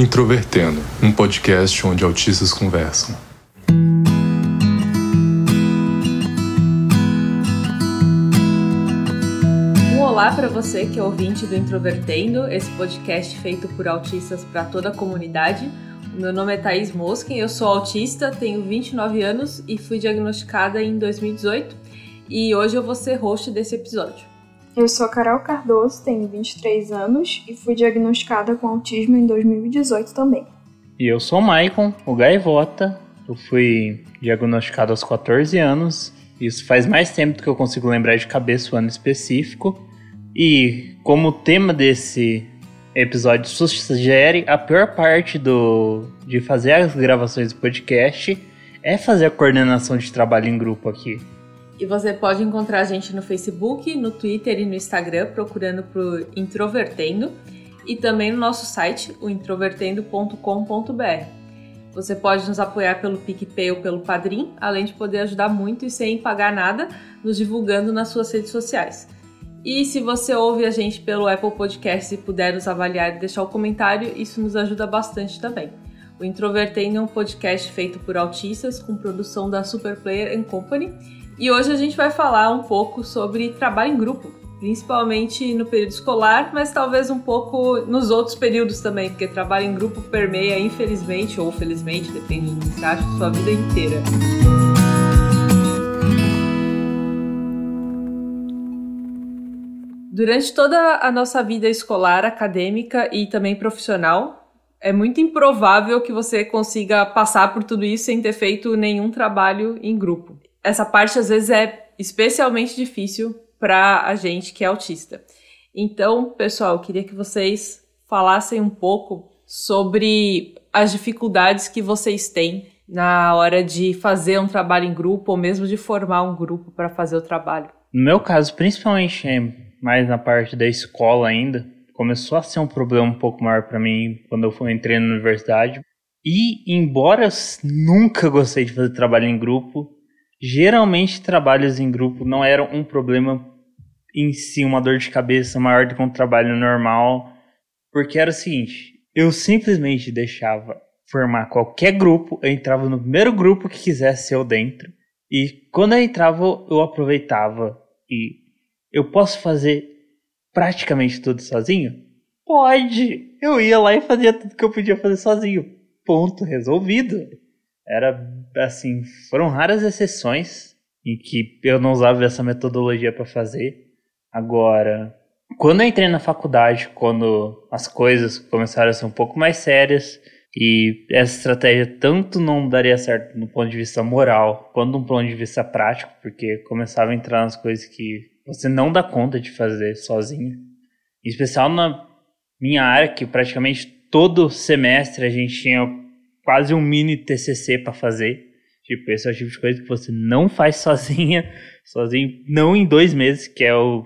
Introvertendo, um podcast onde autistas conversam. Um olá para você que é ouvinte do Introvertendo, esse podcast feito por autistas para toda a comunidade. Meu nome é Thaís Mosken, eu sou autista, tenho 29 anos e fui diagnosticada em 2018 e hoje eu vou ser host desse episódio. Eu sou Carol Cardoso, tenho 23 anos e fui diagnosticada com autismo em 2018 também. E eu sou o Maicon, o Gaivota. Eu fui diagnosticado aos 14 anos. Isso faz mais tempo do que eu consigo lembrar de cabeça o ano específico. E como tema desse episódio sugere, a pior parte do, de fazer as gravações do podcast é fazer a coordenação de trabalho em grupo aqui. E você pode encontrar a gente no Facebook, no Twitter e no Instagram procurando por Introvertendo e também no nosso site, o introvertendo.com.br. Você pode nos apoiar pelo PicPay ou pelo Padrim, além de poder ajudar muito e sem pagar nada, nos divulgando nas suas redes sociais. E se você ouve a gente pelo Apple Podcast e puder nos avaliar e deixar o um comentário, isso nos ajuda bastante também. O Introvertendo é um podcast feito por autistas com produção da Superplayer Company e hoje a gente vai falar um pouco sobre trabalho em grupo, principalmente no período escolar, mas talvez um pouco nos outros períodos também, porque trabalho em grupo permeia, infelizmente ou felizmente, depende do que você acha, sua vida inteira. Durante toda a nossa vida escolar, acadêmica e também profissional, é muito improvável que você consiga passar por tudo isso sem ter feito nenhum trabalho em grupo essa parte às vezes é especialmente difícil para a gente que é autista. Então, pessoal, eu queria que vocês falassem um pouco sobre as dificuldades que vocês têm na hora de fazer um trabalho em grupo ou mesmo de formar um grupo para fazer o trabalho. No meu caso, principalmente mais na parte da escola ainda, começou a ser um problema um pouco maior para mim quando eu entrei na universidade. E embora eu nunca gostei de fazer trabalho em grupo, Geralmente, trabalhos em grupo não eram um problema em si, uma dor de cabeça maior do que um trabalho normal, porque era o seguinte: eu simplesmente deixava formar qualquer grupo, eu entrava no primeiro grupo que quisesse eu dentro, e quando eu entrava, eu aproveitava e eu posso fazer praticamente tudo sozinho? Pode! Eu ia lá e fazia tudo que eu podia fazer sozinho. Ponto, resolvido. Era assim, foram raras exceções em que eu não usava essa metodologia para fazer. Agora, quando eu entrei na faculdade, quando as coisas começaram a ser um pouco mais sérias e essa estratégia tanto não daria certo no ponto de vista moral quanto no ponto de vista prático, porque começava a entrar nas coisas que você não dá conta de fazer sozinho. Em especial na minha área, que praticamente todo semestre a gente tinha quase um mini TCC para fazer. Tipo, esse é o tipo de coisa que você não faz sozinha, sozinho, não em dois meses, que é o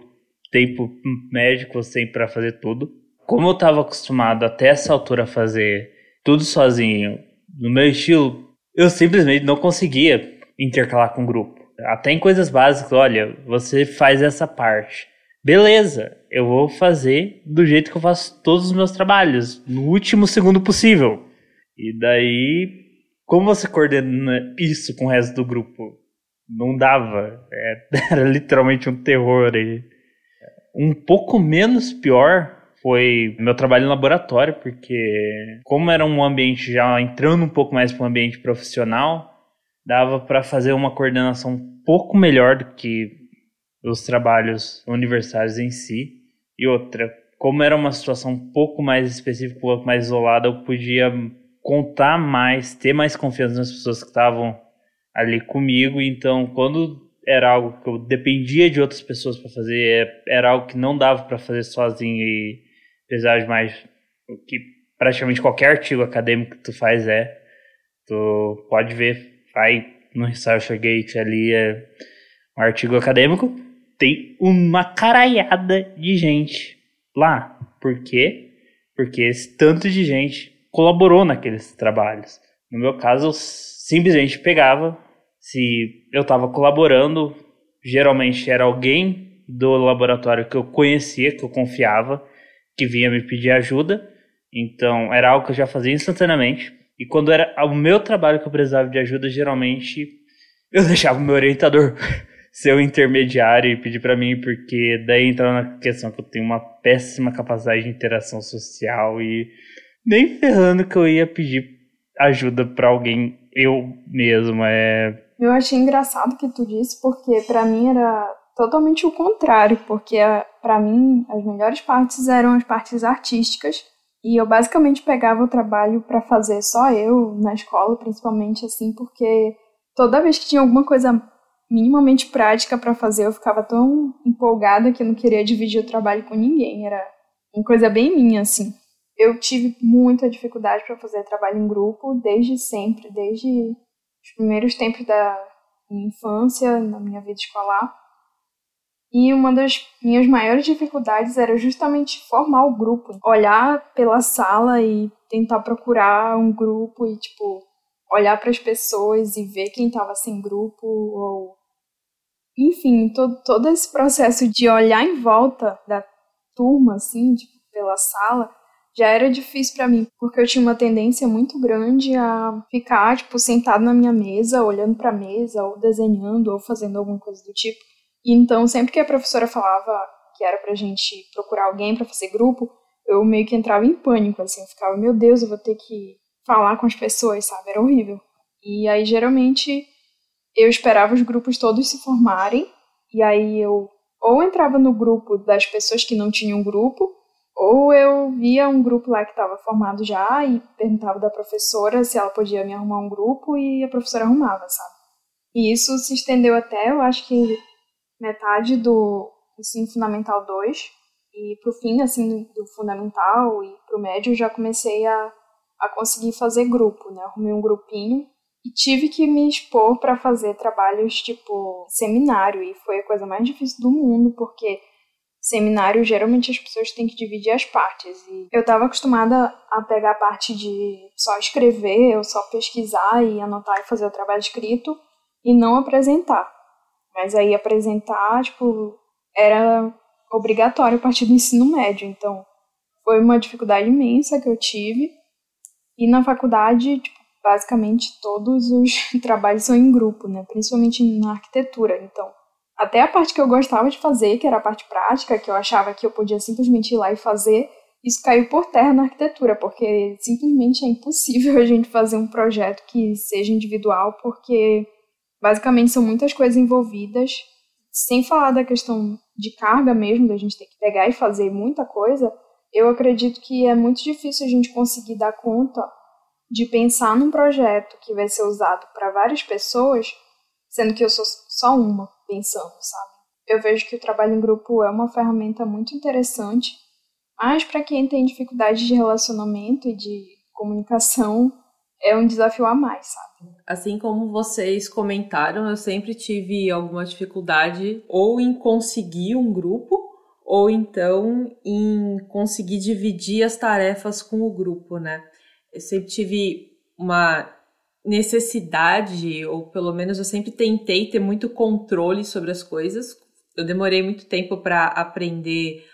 tempo médio que você tem para fazer tudo. Como eu estava acostumado até essa altura a fazer tudo sozinho, no meu estilo, eu simplesmente não conseguia intercalar com o grupo. Até em coisas básicas, olha, você faz essa parte. Beleza, eu vou fazer do jeito que eu faço todos os meus trabalhos, no último segundo possível. E daí, como você coordena isso com o resto do grupo? Não dava. É, era literalmente um terror. E um pouco menos pior foi meu trabalho em laboratório, porque como era um ambiente já entrando um pouco mais para um ambiente profissional, dava para fazer uma coordenação um pouco melhor do que os trabalhos universitários em si. E outra, como era uma situação um pouco mais específica, um pouco mais isolada, eu podia contar mais, ter mais confiança nas pessoas que estavam ali comigo. Então, quando era algo que eu dependia de outras pessoas para fazer, é, era algo que não dava para fazer sozinho e precisava de mais. O que praticamente qualquer artigo acadêmico que tu faz é. Tu pode ver, vai no ResearchGate ali, é um artigo acadêmico, tem uma caralhada de gente lá. Por quê? Porque esse tanto de gente colaborou naqueles trabalhos. No meu caso, eu simplesmente pegava, se eu estava colaborando, geralmente era alguém do laboratório que eu conhecia, que eu confiava, que vinha me pedir ajuda. Então, era algo que eu já fazia instantaneamente. E quando era o meu trabalho que eu precisava de ajuda, geralmente eu deixava o meu orientador ser o intermediário e pedir para mim, porque daí entra na questão que eu tenho uma péssima capacidade de interação social e nem ferrando que eu ia pedir ajuda para alguém eu mesmo. É... Eu achei engraçado que tu disse, porque para mim era totalmente o contrário, porque para mim as melhores partes eram as partes artísticas e eu basicamente pegava o trabalho para fazer só eu na escola, principalmente assim, porque toda vez que tinha alguma coisa minimamente prática para fazer, eu ficava tão empolgada que eu não queria dividir o trabalho com ninguém. Era uma coisa bem minha, assim. Eu tive muita dificuldade para fazer trabalho em grupo desde sempre, desde os primeiros tempos da minha infância, na minha vida escolar. E uma das minhas maiores dificuldades era justamente formar o grupo, olhar pela sala e tentar procurar um grupo e tipo olhar para as pessoas e ver quem estava sem grupo ou enfim, todo, todo esse processo de olhar em volta da turma assim, tipo, pela sala, já era difícil para mim, porque eu tinha uma tendência muito grande a ficar, tipo, sentado na minha mesa, olhando para a mesa, ou desenhando, ou fazendo alguma coisa do tipo. E então, sempre que a professora falava que era pra gente procurar alguém para fazer grupo, eu meio que entrava em pânico, assim, eu ficava, meu Deus, eu vou ter que falar com as pessoas, sabe? Era horrível. E aí, geralmente, eu esperava os grupos todos se formarem, e aí eu ou entrava no grupo das pessoas que não tinham grupo, ou eu via um grupo lá que estava formado já e perguntava da professora se ela podia me arrumar um grupo e a professora arrumava, sabe? E isso se estendeu até, eu acho que metade do ensino fundamental 2 e pro fim, assim, do fundamental e pro médio já comecei a, a conseguir fazer grupo, né? Arrumei um grupinho e tive que me expor para fazer trabalhos tipo seminário e foi a coisa mais difícil do mundo porque seminário geralmente as pessoas têm que dividir as partes e eu estava acostumada a pegar a parte de só escrever ou só pesquisar e anotar e fazer o trabalho escrito e não apresentar mas aí apresentar tipo era obrigatório a partir do ensino médio então foi uma dificuldade imensa que eu tive e na faculdade tipo, basicamente todos os trabalhos são em grupo, né? Principalmente na arquitetura. Então, até a parte que eu gostava de fazer, que era a parte prática, que eu achava que eu podia simplesmente ir lá e fazer, isso caiu por terra na arquitetura, porque simplesmente é impossível a gente fazer um projeto que seja individual, porque basicamente são muitas coisas envolvidas, sem falar da questão de carga mesmo, da gente ter que pegar e fazer muita coisa, eu acredito que é muito difícil a gente conseguir dar conta de pensar num projeto que vai ser usado para várias pessoas, sendo que eu sou só uma pensando, sabe? Eu vejo que o trabalho em grupo é uma ferramenta muito interessante, mas para quem tem dificuldade de relacionamento e de comunicação, é um desafio a mais, sabe? Assim como vocês comentaram, eu sempre tive alguma dificuldade ou em conseguir um grupo ou então em conseguir dividir as tarefas com o grupo, né? eu sempre tive uma necessidade, ou pelo menos eu sempre tentei ter muito controle sobre as coisas. Eu demorei muito tempo para aprender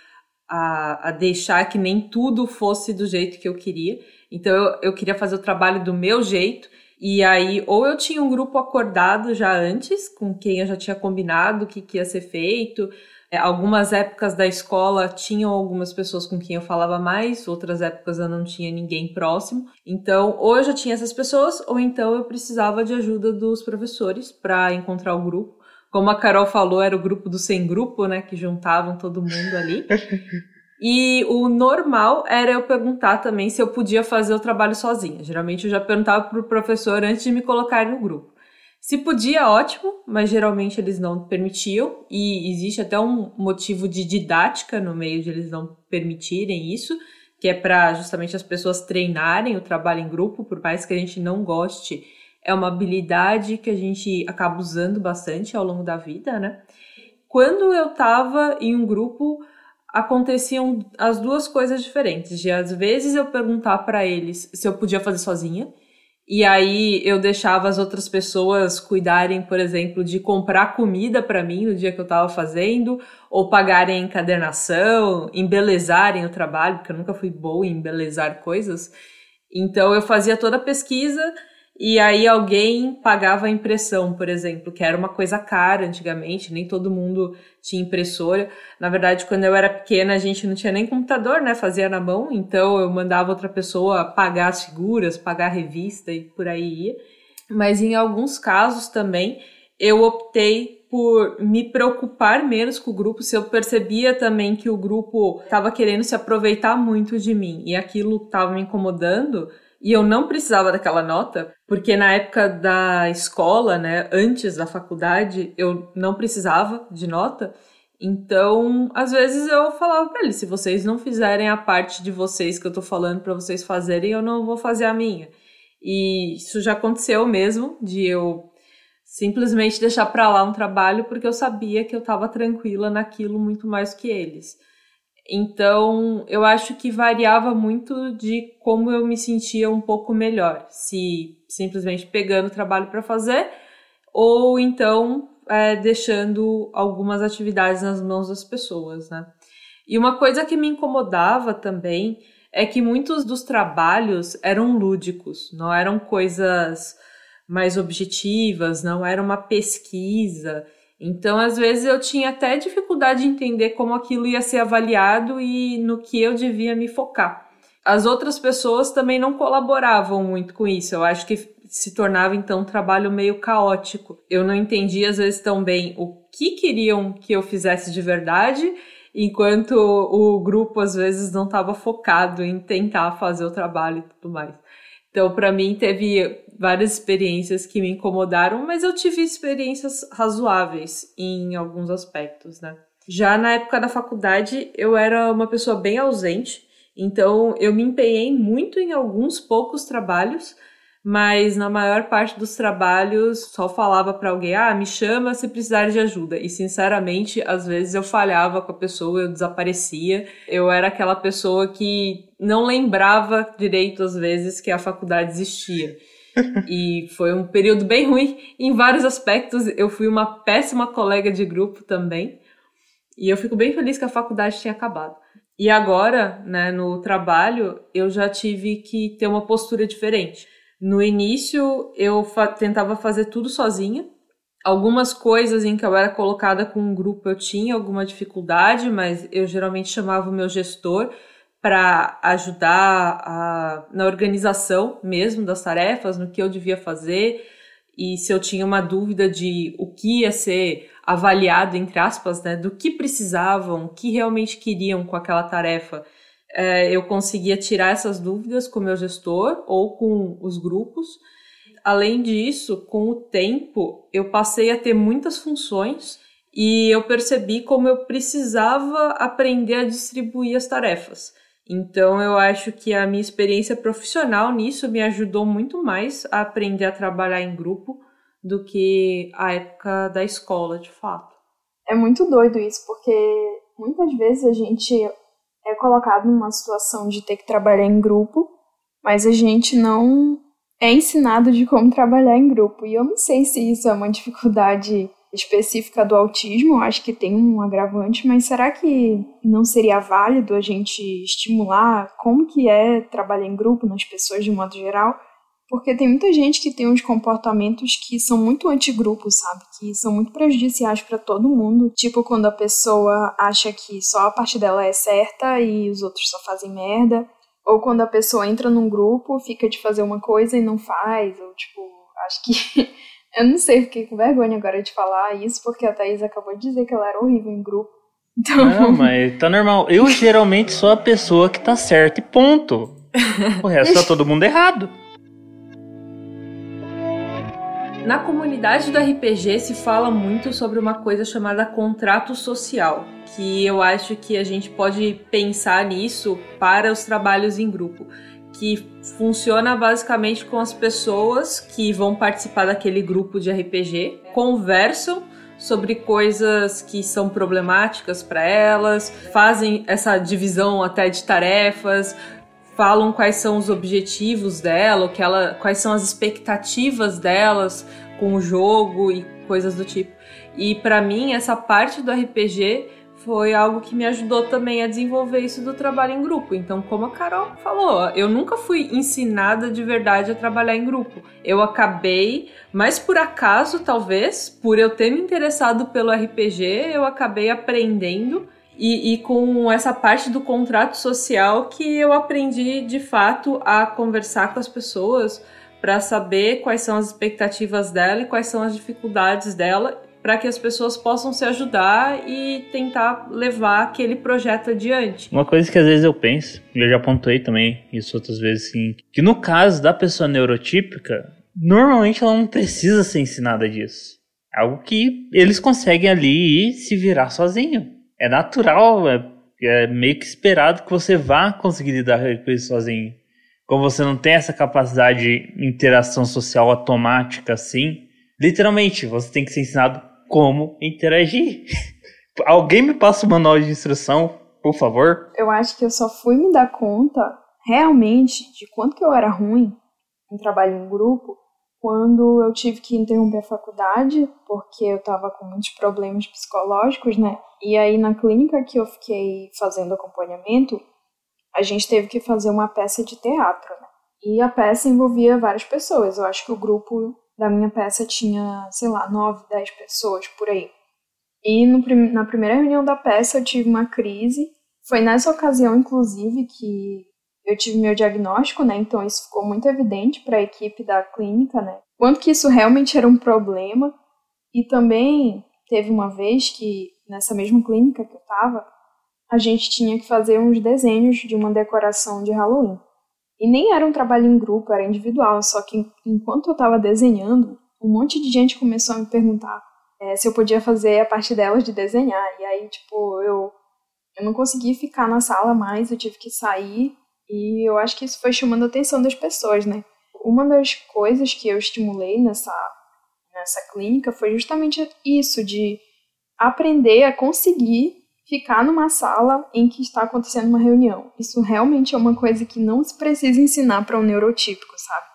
a, a, deixar que nem tudo fosse do jeito que eu queria. Então eu, eu queria fazer o trabalho do meu jeito. E aí, ou eu tinha um grupo acordado já antes, com quem eu já tinha combinado o que, que ia ser feito, algumas épocas da escola tinham algumas pessoas com quem eu falava mais, outras épocas eu não tinha ninguém próximo. Então, ou eu já tinha essas pessoas, ou então eu precisava de ajuda dos professores para encontrar o grupo. Como a Carol falou, era o grupo do sem grupo, né? Que juntavam todo mundo ali. E o normal era eu perguntar também se eu podia fazer o trabalho sozinha. Geralmente eu já perguntava pro professor antes de me colocar no grupo. Se podia, ótimo, mas geralmente eles não permitiam, e existe até um motivo de didática no meio de eles não permitirem isso, que é para justamente as pessoas treinarem o trabalho em grupo, por mais que a gente não goste, é uma habilidade que a gente acaba usando bastante ao longo da vida, né? Quando eu estava em um grupo, aconteciam as duas coisas diferentes, de às vezes eu perguntar para eles se eu podia fazer sozinha, E aí eu deixava as outras pessoas cuidarem, por exemplo, de comprar comida para mim no dia que eu estava fazendo, ou pagarem encadernação, embelezarem o trabalho, porque eu nunca fui boa em embelezar coisas. Então eu fazia toda a pesquisa e aí alguém pagava a impressão, por exemplo, que era uma coisa cara antigamente, nem todo mundo tinha impressora. Na verdade, quando eu era pequena, a gente não tinha nem computador, né? Fazia na mão, então eu mandava outra pessoa pagar as figuras, pagar a revista e por aí ia. Mas em alguns casos também eu optei por me preocupar menos com o grupo, se eu percebia também que o grupo estava querendo se aproveitar muito de mim e aquilo estava me incomodando, e eu não precisava daquela nota, porque na época da escola, né, antes da faculdade, eu não precisava de nota. Então, às vezes eu falava para eles, se vocês não fizerem a parte de vocês que eu tô falando para vocês fazerem, eu não vou fazer a minha. E isso já aconteceu mesmo, de eu simplesmente deixar para lá um trabalho porque eu sabia que eu estava tranquila naquilo muito mais que eles. Então, eu acho que variava muito de como eu me sentia um pouco melhor, se simplesmente pegando trabalho para fazer ou então é, deixando algumas atividades nas mãos das pessoas, né? E uma coisa que me incomodava também é que muitos dos trabalhos eram lúdicos, não eram coisas mais objetivas, não era uma pesquisa. Então, às vezes, eu tinha até dificuldade de entender como aquilo ia ser avaliado e no que eu devia me focar. As outras pessoas também não colaboravam muito com isso. Eu acho que se tornava então um trabalho meio caótico. Eu não entendia às vezes tão bem o que queriam que eu fizesse de verdade, enquanto o grupo às vezes não estava focado em tentar fazer o trabalho e tudo mais. Então, para mim, teve várias experiências que me incomodaram, mas eu tive experiências razoáveis em alguns aspectos, né? Já na época da faculdade, eu era uma pessoa bem ausente, então eu me empenhei muito em alguns poucos trabalhos, mas na maior parte dos trabalhos só falava para alguém: "Ah, me chama se precisar de ajuda". E sinceramente, às vezes eu falhava com a pessoa, eu desaparecia. Eu era aquela pessoa que não lembrava direito às vezes que a faculdade existia e foi um período bem ruim em vários aspectos. Eu fui uma péssima colega de grupo também. E eu fico bem feliz que a faculdade tinha acabado. E agora, né, no trabalho, eu já tive que ter uma postura diferente. No início, eu fa tentava fazer tudo sozinha. Algumas coisas em que eu era colocada com um grupo eu tinha alguma dificuldade, mas eu geralmente chamava o meu gestor para ajudar a, na organização mesmo das tarefas, no que eu devia fazer e se eu tinha uma dúvida de o que ia ser avaliado, entre aspas, né, do que precisavam, o que realmente queriam com aquela tarefa, é, eu conseguia tirar essas dúvidas com o meu gestor ou com os grupos. Além disso, com o tempo, eu passei a ter muitas funções e eu percebi como eu precisava aprender a distribuir as tarefas. Então eu acho que a minha experiência profissional nisso me ajudou muito mais a aprender a trabalhar em grupo do que a época da escola, de fato. É muito doido isso, porque muitas vezes a gente é colocado numa situação de ter que trabalhar em grupo, mas a gente não é ensinado de como trabalhar em grupo. E eu não sei se isso é uma dificuldade específica do autismo, acho que tem um agravante, mas será que não seria válido a gente estimular como que é trabalhar em grupo nas pessoas de modo geral? Porque tem muita gente que tem uns comportamentos que são muito antigrupos, sabe? Que são muito prejudiciais para todo mundo. Tipo quando a pessoa acha que só a parte dela é certa e os outros só fazem merda. Ou quando a pessoa entra num grupo, fica de fazer uma coisa e não faz. Ou tipo, acho que Eu não sei, fiquei com vergonha agora de falar isso, porque a Thaís acabou de dizer que ela era horrível em grupo. Então... Não, mas tá normal. Eu geralmente sou a pessoa que tá certa e ponto. O resto tá todo mundo errado. Na comunidade do RPG se fala muito sobre uma coisa chamada contrato social, que eu acho que a gente pode pensar nisso para os trabalhos em grupo que funciona basicamente com as pessoas que vão participar daquele grupo de RPG, conversam sobre coisas que são problemáticas para elas, fazem essa divisão até de tarefas, falam quais são os objetivos dela, que ela, quais são as expectativas delas com o jogo e coisas do tipo. E para mim essa parte do RPG foi algo que me ajudou também a desenvolver isso do trabalho em grupo. Então, como a Carol falou, eu nunca fui ensinada de verdade a trabalhar em grupo. Eu acabei, mas por acaso, talvez, por eu ter me interessado pelo RPG, eu acabei aprendendo. E, e com essa parte do contrato social que eu aprendi de fato a conversar com as pessoas para saber quais são as expectativas dela e quais são as dificuldades dela para que as pessoas possam se ajudar e tentar levar aquele projeto adiante. Uma coisa que às vezes eu penso, e eu já apontei também isso outras vezes, sim, que no caso da pessoa neurotípica, normalmente ela não precisa ser ensinada disso. É algo que eles conseguem ali e se virar sozinho. É natural, é, é meio que esperado que você vá conseguir lidar com isso sozinho. Como você não tem essa capacidade de interação social automática assim, literalmente você tem que ser ensinado como interagir. Alguém me passa o manual de instrução, por favor? Eu acho que eu só fui me dar conta realmente de quanto que eu era ruim em trabalho em grupo quando eu tive que interromper a faculdade porque eu estava com muitos problemas psicológicos, né? E aí na clínica que eu fiquei fazendo acompanhamento, a gente teve que fazer uma peça de teatro, né? E a peça envolvia várias pessoas. Eu acho que o grupo da minha peça tinha, sei lá, nove, dez pessoas por aí. E no, na primeira reunião da peça eu tive uma crise. Foi nessa ocasião, inclusive, que eu tive meu diagnóstico, né? Então isso ficou muito evidente para a equipe da clínica, né? Quanto que isso realmente era um problema. E também teve uma vez que nessa mesma clínica que eu estava, a gente tinha que fazer uns desenhos de uma decoração de Halloween. E nem era um trabalho em grupo, era individual. Só que enquanto eu estava desenhando, um monte de gente começou a me perguntar é, se eu podia fazer a parte delas de desenhar. E aí, tipo, eu, eu não consegui ficar na sala mais, eu tive que sair. E eu acho que isso foi chamando a atenção das pessoas, né? Uma das coisas que eu estimulei nessa, nessa clínica foi justamente isso, de aprender a conseguir ficar numa sala em que está acontecendo uma reunião. Isso realmente é uma coisa que não se precisa ensinar para um neurotípico, sabe?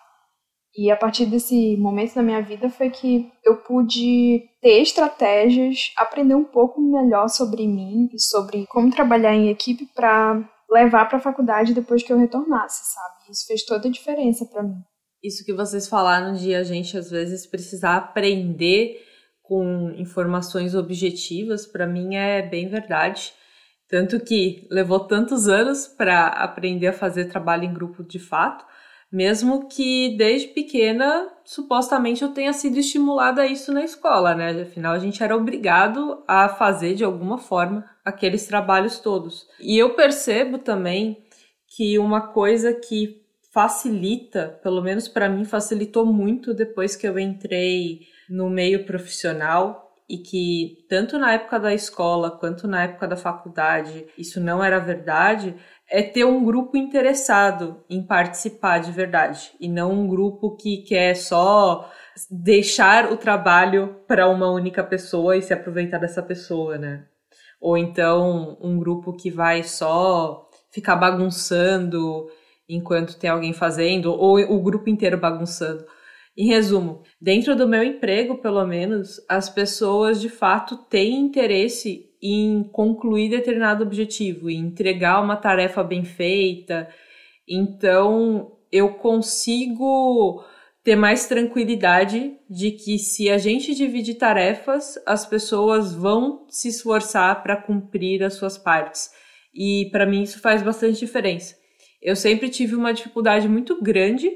E a partir desse momento da minha vida foi que eu pude ter estratégias, aprender um pouco melhor sobre mim e sobre como trabalhar em equipe para levar para a faculdade depois que eu retornasse, sabe? Isso fez toda a diferença para mim. Isso que vocês falaram de a gente às vezes precisar aprender com informações objetivas, para mim é bem verdade. Tanto que levou tantos anos para aprender a fazer trabalho em grupo de fato, mesmo que desde pequena, supostamente eu tenha sido estimulada a isso na escola, né? Afinal, a gente era obrigado a fazer de alguma forma aqueles trabalhos todos. E eu percebo também que uma coisa que facilita, pelo menos para mim, facilitou muito depois que eu entrei no meio profissional e que tanto na época da escola quanto na época da faculdade isso não era verdade, é ter um grupo interessado em participar de verdade e não um grupo que quer só deixar o trabalho para uma única pessoa e se aproveitar dessa pessoa, né? Ou então um grupo que vai só ficar bagunçando enquanto tem alguém fazendo, ou o grupo inteiro bagunçando. Em resumo, dentro do meu emprego, pelo menos, as pessoas de fato têm interesse em concluir determinado objetivo, em entregar uma tarefa bem feita. Então, eu consigo ter mais tranquilidade de que se a gente divide tarefas, as pessoas vão se esforçar para cumprir as suas partes. E para mim isso faz bastante diferença. Eu sempre tive uma dificuldade muito grande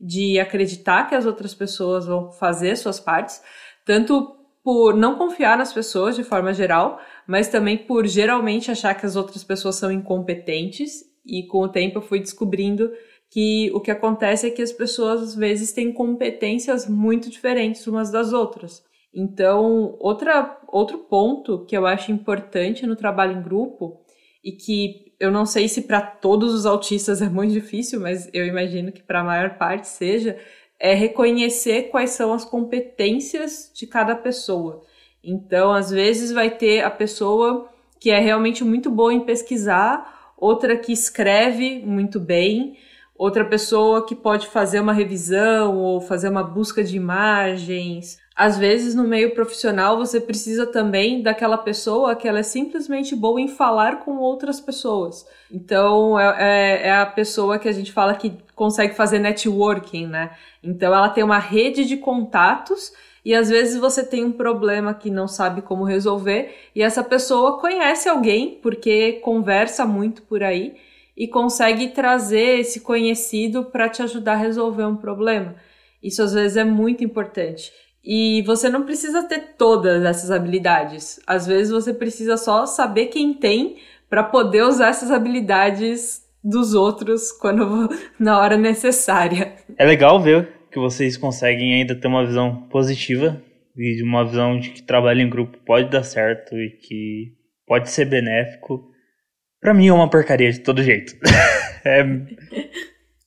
de acreditar que as outras pessoas vão fazer suas partes, tanto por não confiar nas pessoas de forma geral, mas também por geralmente achar que as outras pessoas são incompetentes, e com o tempo eu fui descobrindo que o que acontece é que as pessoas às vezes têm competências muito diferentes umas das outras. Então, outra, outro ponto que eu acho importante no trabalho em grupo e que eu não sei se para todos os autistas é muito difícil, mas eu imagino que para a maior parte seja, é reconhecer quais são as competências de cada pessoa. Então, às vezes vai ter a pessoa que é realmente muito boa em pesquisar outra que escreve muito bem, outra pessoa que pode fazer uma revisão ou fazer uma busca de imagens. Às vezes, no meio profissional, você precisa também daquela pessoa que ela é simplesmente boa em falar com outras pessoas. Então, é, é, é a pessoa que a gente fala que consegue fazer networking, né? Então, ela tem uma rede de contatos e às vezes você tem um problema que não sabe como resolver e essa pessoa conhece alguém porque conversa muito por aí e consegue trazer esse conhecido para te ajudar a resolver um problema. Isso às vezes é muito importante. E você não precisa ter todas essas habilidades. Às vezes você precisa só saber quem tem para poder usar essas habilidades dos outros quando na hora necessária. É legal ver que vocês conseguem ainda ter uma visão positiva e uma visão de que trabalho em grupo pode dar certo e que pode ser benéfico. Para mim é uma porcaria de todo jeito. é...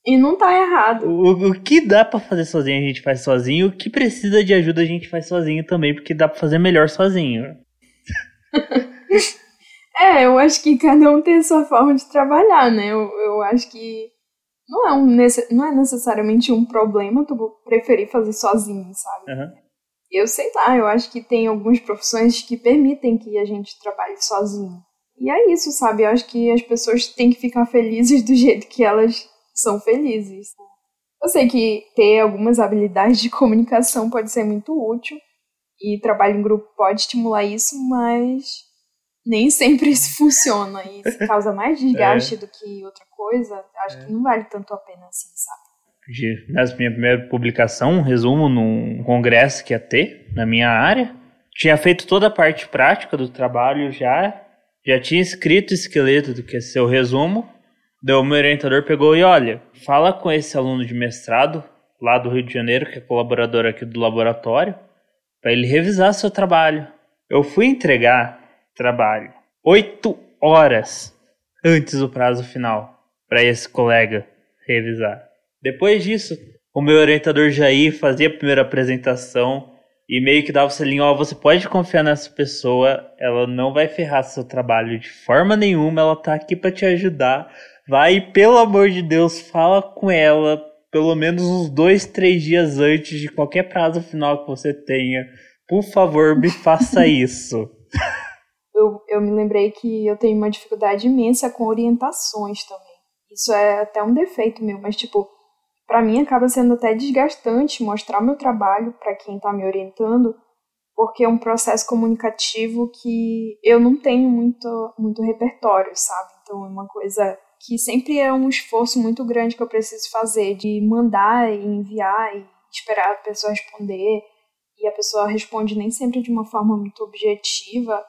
E não tá errado. O, o que dá para fazer sozinho a gente faz sozinho, o que precisa de ajuda a gente faz sozinho também, porque dá para fazer melhor sozinho. é, eu acho que cada um tem a sua forma de trabalhar, né? Eu, eu acho que não é, um, não é necessariamente um problema tu preferir fazer sozinho, sabe? Uhum. Eu sei lá, eu acho que tem algumas profissões que permitem que a gente trabalhe sozinho. E é isso, sabe? Eu acho que as pessoas têm que ficar felizes do jeito que elas são felizes. Eu sei que ter algumas habilidades de comunicação pode ser muito útil e trabalho em grupo pode estimular isso, mas nem sempre isso funciona e isso causa mais desgaste é. do que outra coisa, acho é. que não vale tanto a pena assim, sabe? Nessa minha primeira publicação, um resumo num congresso que ia ter na minha área. Tinha feito toda a parte prática do trabalho já, já tinha escrito o esqueleto do que ia ser o resumo. Daí o meu orientador pegou e olha, fala com esse aluno de mestrado lá do Rio de Janeiro, que é colaborador aqui do laboratório, para ele revisar seu trabalho. Eu fui entregar trabalho oito horas antes do prazo final para esse colega revisar. Depois disso, o meu orientador Jair fazia a primeira apresentação e meio que dava o selinho, ó, você pode confiar nessa pessoa, ela não vai ferrar seu trabalho de forma nenhuma, ela tá aqui para te ajudar. Vai, pelo amor de Deus, fala com ela pelo menos uns dois, três dias antes de qualquer prazo final que você tenha. Por favor, me faça isso. eu, eu me lembrei que eu tenho uma dificuldade imensa com orientações também. Isso é até um defeito meu, mas tipo, para mim acaba sendo até desgastante mostrar meu trabalho para quem está me orientando, porque é um processo comunicativo que eu não tenho muito, muito repertório, sabe? Então é uma coisa que sempre é um esforço muito grande que eu preciso fazer de mandar e enviar e esperar a pessoa responder e a pessoa responde nem sempre de uma forma muito objetiva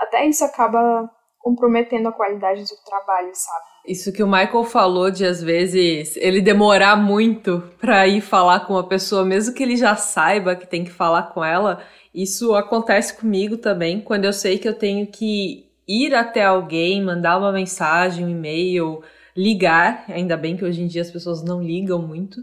até isso acaba comprometendo a qualidade do trabalho, sabe? Isso que o Michael falou de às vezes ele demorar muito para ir falar com uma pessoa, mesmo que ele já saiba que tem que falar com ela, isso acontece comigo também, quando eu sei que eu tenho que ir até alguém, mandar uma mensagem, um e-mail, ligar, ainda bem que hoje em dia as pessoas não ligam muito.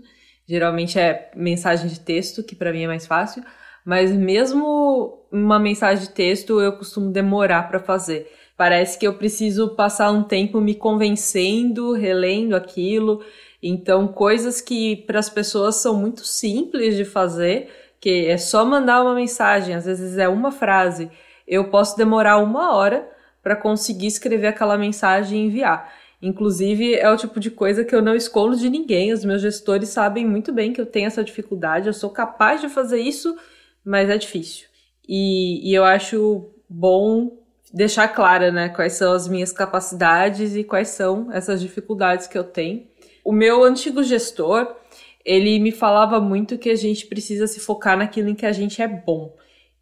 Geralmente é mensagem de texto, que para mim é mais fácil mas mesmo uma mensagem de texto eu costumo demorar para fazer. Parece que eu preciso passar um tempo me convencendo, relendo aquilo. Então, coisas que para as pessoas são muito simples de fazer, que é só mandar uma mensagem, às vezes é uma frase, eu posso demorar uma hora para conseguir escrever aquela mensagem e enviar. Inclusive, é o tipo de coisa que eu não escondo de ninguém. Os meus gestores sabem muito bem que eu tenho essa dificuldade, eu sou capaz de fazer isso mas é difícil. E, e eu acho bom deixar clara, né, quais são as minhas capacidades e quais são essas dificuldades que eu tenho. O meu antigo gestor, ele me falava muito que a gente precisa se focar naquilo em que a gente é bom.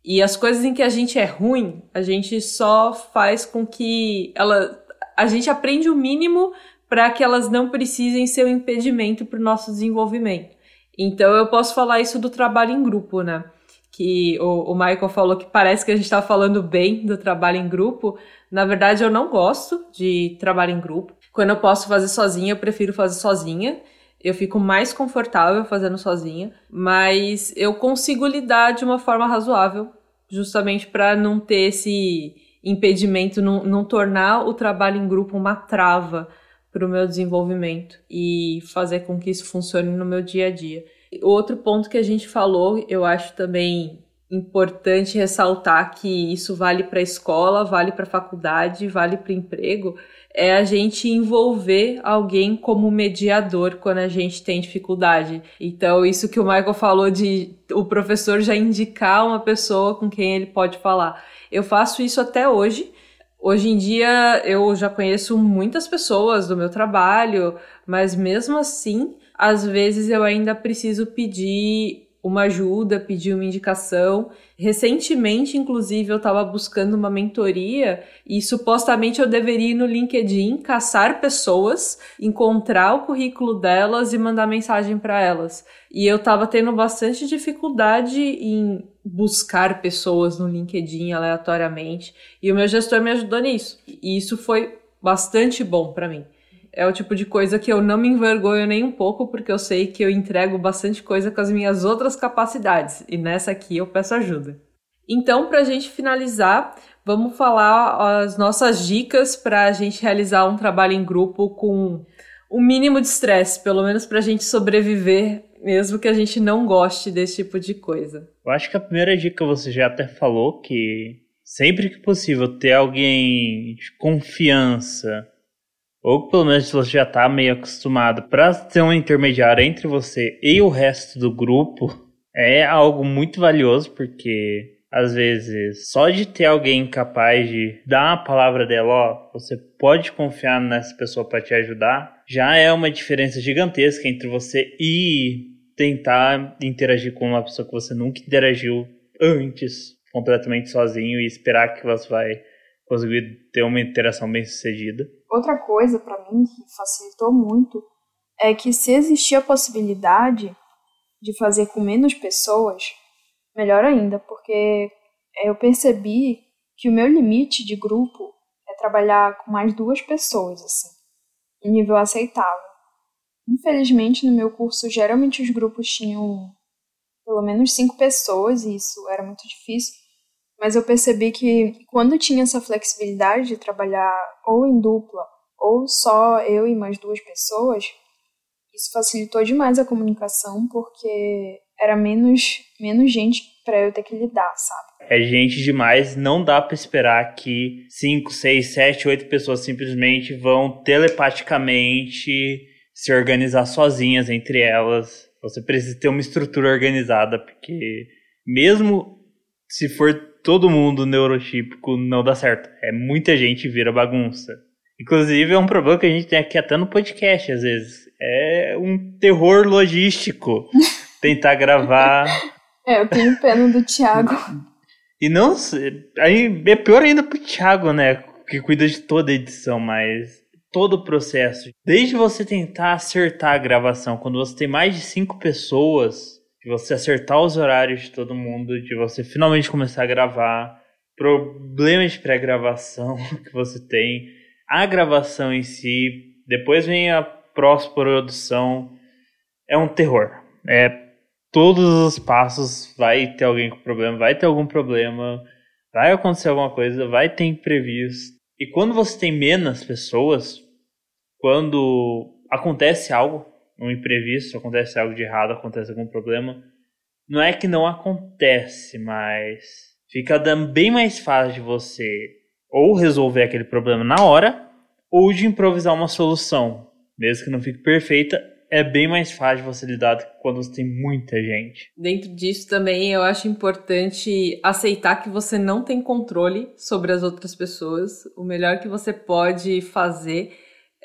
E as coisas em que a gente é ruim, a gente só faz com que ela a gente aprende o mínimo para que elas não precisem ser um impedimento para o nosso desenvolvimento. Então eu posso falar isso do trabalho em grupo, né? Que o, o Michael falou que parece que a gente está falando bem do trabalho em grupo. Na verdade, eu não gosto de trabalho em grupo. Quando eu posso fazer sozinha, eu prefiro fazer sozinha. Eu fico mais confortável fazendo sozinha, mas eu consigo lidar de uma forma razoável, justamente para não ter esse impedimento, não, não tornar o trabalho em grupo uma trava para o meu desenvolvimento e fazer com que isso funcione no meu dia a dia. Outro ponto que a gente falou, eu acho também importante ressaltar que isso vale para a escola, vale para a faculdade, vale para o emprego, é a gente envolver alguém como mediador quando a gente tem dificuldade. Então, isso que o Michael falou de o professor já indicar uma pessoa com quem ele pode falar. Eu faço isso até hoje. Hoje em dia eu já conheço muitas pessoas do meu trabalho, mas mesmo assim, às vezes eu ainda preciso pedir uma ajuda, pedir uma indicação. Recentemente, inclusive, eu estava buscando uma mentoria e supostamente eu deveria ir no LinkedIn, caçar pessoas, encontrar o currículo delas e mandar mensagem para elas. E eu estava tendo bastante dificuldade em buscar pessoas no LinkedIn aleatoriamente, e o meu gestor me ajudou nisso. E isso foi bastante bom para mim é o tipo de coisa que eu não me envergonho nem um pouco, porque eu sei que eu entrego bastante coisa com as minhas outras capacidades, e nessa aqui eu peço ajuda. Então, para a gente finalizar, vamos falar as nossas dicas para a gente realizar um trabalho em grupo com o mínimo de estresse, pelo menos para a gente sobreviver, mesmo que a gente não goste desse tipo de coisa. Eu acho que a primeira dica você já até falou que sempre que possível ter alguém de confiança ou pelo menos você já está meio acostumado para ser um intermediário entre você e o resto do grupo, é algo muito valioso porque às vezes só de ter alguém capaz de dar a palavra dela, ó, você pode confiar nessa pessoa para te ajudar, já é uma diferença gigantesca entre você e tentar interagir com uma pessoa que você nunca interagiu antes, completamente sozinho e esperar que você vai conseguir ter uma interação bem sucedida. Outra coisa para mim que facilitou muito é que se existia a possibilidade de fazer com menos pessoas, melhor ainda, porque eu percebi que o meu limite de grupo é trabalhar com mais duas pessoas, assim, em nível aceitável. Infelizmente, no meu curso, geralmente os grupos tinham pelo menos cinco pessoas e isso era muito difícil. Mas eu percebi que quando tinha essa flexibilidade de trabalhar ou em dupla ou só eu e mais duas pessoas, isso facilitou demais a comunicação porque era menos, menos gente para eu ter que lidar, sabe? É gente demais, não dá para esperar que 5, 6, 7, 8 pessoas simplesmente vão telepaticamente se organizar sozinhas entre elas. Você precisa ter uma estrutura organizada, porque mesmo se for todo mundo neurotípico, não dá certo. É muita gente vira bagunça. Inclusive, é um problema que a gente tem aqui até no podcast, às vezes. É um terror logístico tentar gravar. É, eu tenho pena do Thiago. E não. Aí é pior ainda pro Thiago, né? Que cuida de toda a edição, mas todo o processo. Desde você tentar acertar a gravação, quando você tem mais de cinco pessoas, de você acertar os horários de todo mundo, de você finalmente começar a gravar, problemas de pré-gravação que você tem a gravação em si, depois vem a pós-produção, é um terror. É todos os passos vai ter alguém com problema, vai ter algum problema, vai acontecer alguma coisa, vai ter imprevisto. E quando você tem menos pessoas, quando acontece algo, um imprevisto, acontece algo de errado, acontece algum problema, não é que não acontece, mas fica bem mais fácil de você ou resolver aquele problema na hora, ou de improvisar uma solução. Mesmo que não fique perfeita, é bem mais fácil você lidar quando você tem muita gente. Dentro disso também eu acho importante aceitar que você não tem controle sobre as outras pessoas. O melhor que você pode fazer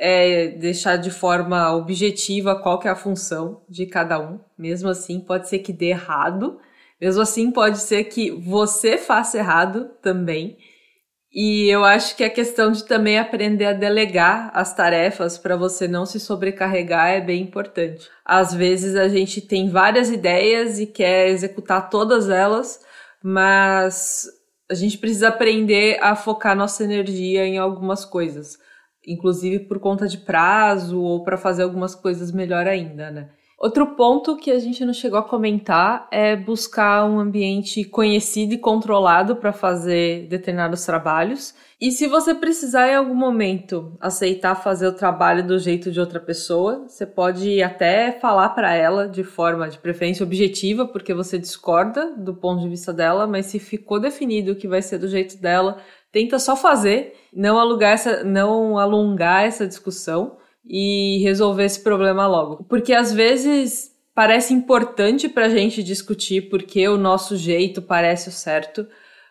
é deixar de forma objetiva qual que é a função de cada um. Mesmo assim, pode ser que dê errado. Mesmo assim, pode ser que você faça errado também. E eu acho que a questão de também aprender a delegar as tarefas para você não se sobrecarregar é bem importante. Às vezes a gente tem várias ideias e quer executar todas elas, mas a gente precisa aprender a focar nossa energia em algumas coisas, inclusive por conta de prazo ou para fazer algumas coisas melhor ainda, né? Outro ponto que a gente não chegou a comentar é buscar um ambiente conhecido e controlado para fazer determinados trabalhos. E se você precisar em algum momento aceitar fazer o trabalho do jeito de outra pessoa, você pode até falar para ela de forma de preferência objetiva, porque você discorda do ponto de vista dela, mas se ficou definido que vai ser do jeito dela, tenta só fazer, não alugar essa, não alongar essa discussão e resolver esse problema logo. Porque às vezes parece importante para a gente discutir porque o nosso jeito parece o certo,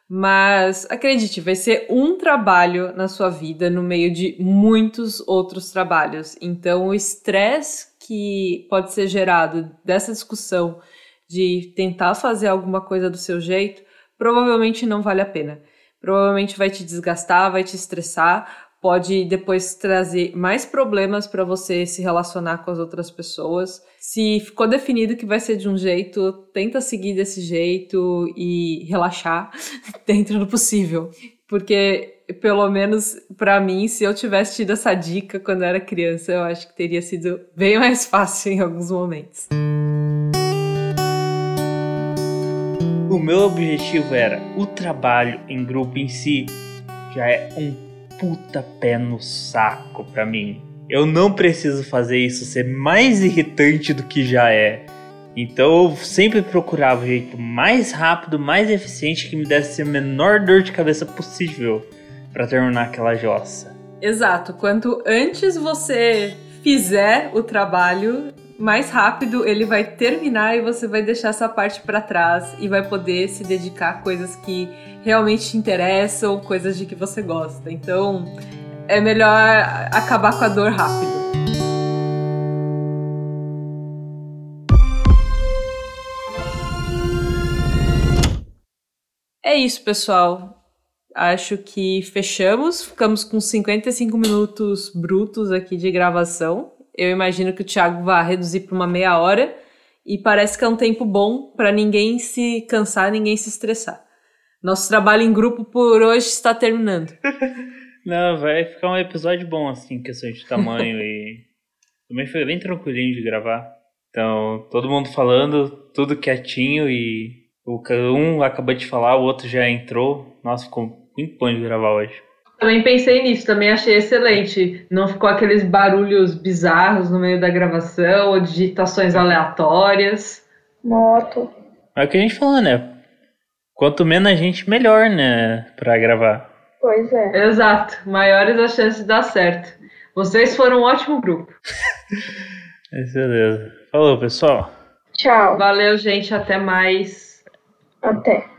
mas acredite, vai ser um trabalho na sua vida no meio de muitos outros trabalhos. Então o estresse que pode ser gerado dessa discussão de tentar fazer alguma coisa do seu jeito provavelmente não vale a pena. Provavelmente vai te desgastar, vai te estressar, pode depois trazer mais problemas para você se relacionar com as outras pessoas. Se ficou definido que vai ser de um jeito, tenta seguir desse jeito e relaxar dentro do possível. Porque pelo menos para mim, se eu tivesse tido essa dica quando era criança, eu acho que teria sido bem mais fácil em alguns momentos. O meu objetivo era o trabalho em grupo em si já é um puta pé no saco pra mim. Eu não preciso fazer isso ser mais irritante do que já é. Então eu sempre procurava o jeito mais rápido, mais eficiente que me desse a menor dor de cabeça possível para terminar aquela jossa. Exato. Quanto antes você fizer o trabalho, mais rápido ele vai terminar e você vai deixar essa parte para trás e vai poder se dedicar a coisas que realmente te interessam, coisas de que você gosta. Então, é melhor acabar com a dor rápido. É isso, pessoal. Acho que fechamos. Ficamos com 55 minutos brutos aqui de gravação. Eu imagino que o Thiago vai reduzir para uma meia hora. E parece que é um tempo bom para ninguém se cansar, ninguém se estressar. Nosso trabalho em grupo por hoje está terminando. Não, vai ficar um episódio bom, assim, questão de tamanho e. Também foi bem tranquilinho de gravar. Então, todo mundo falando, tudo quietinho e o um acabou de falar, o outro já entrou. Nossa, ficou muito bom de gravar hoje. Também pensei nisso, também achei excelente. Não ficou aqueles barulhos bizarros no meio da gravação ou digitações aleatórias. Moto. É o que a gente falou, né? Quanto menos a gente, melhor, né? Pra gravar. Pois é. Exato. Maiores as chances de dar certo. Vocês foram um ótimo grupo. é beleza. Falou, pessoal. Tchau. Valeu, gente. Até mais. Até.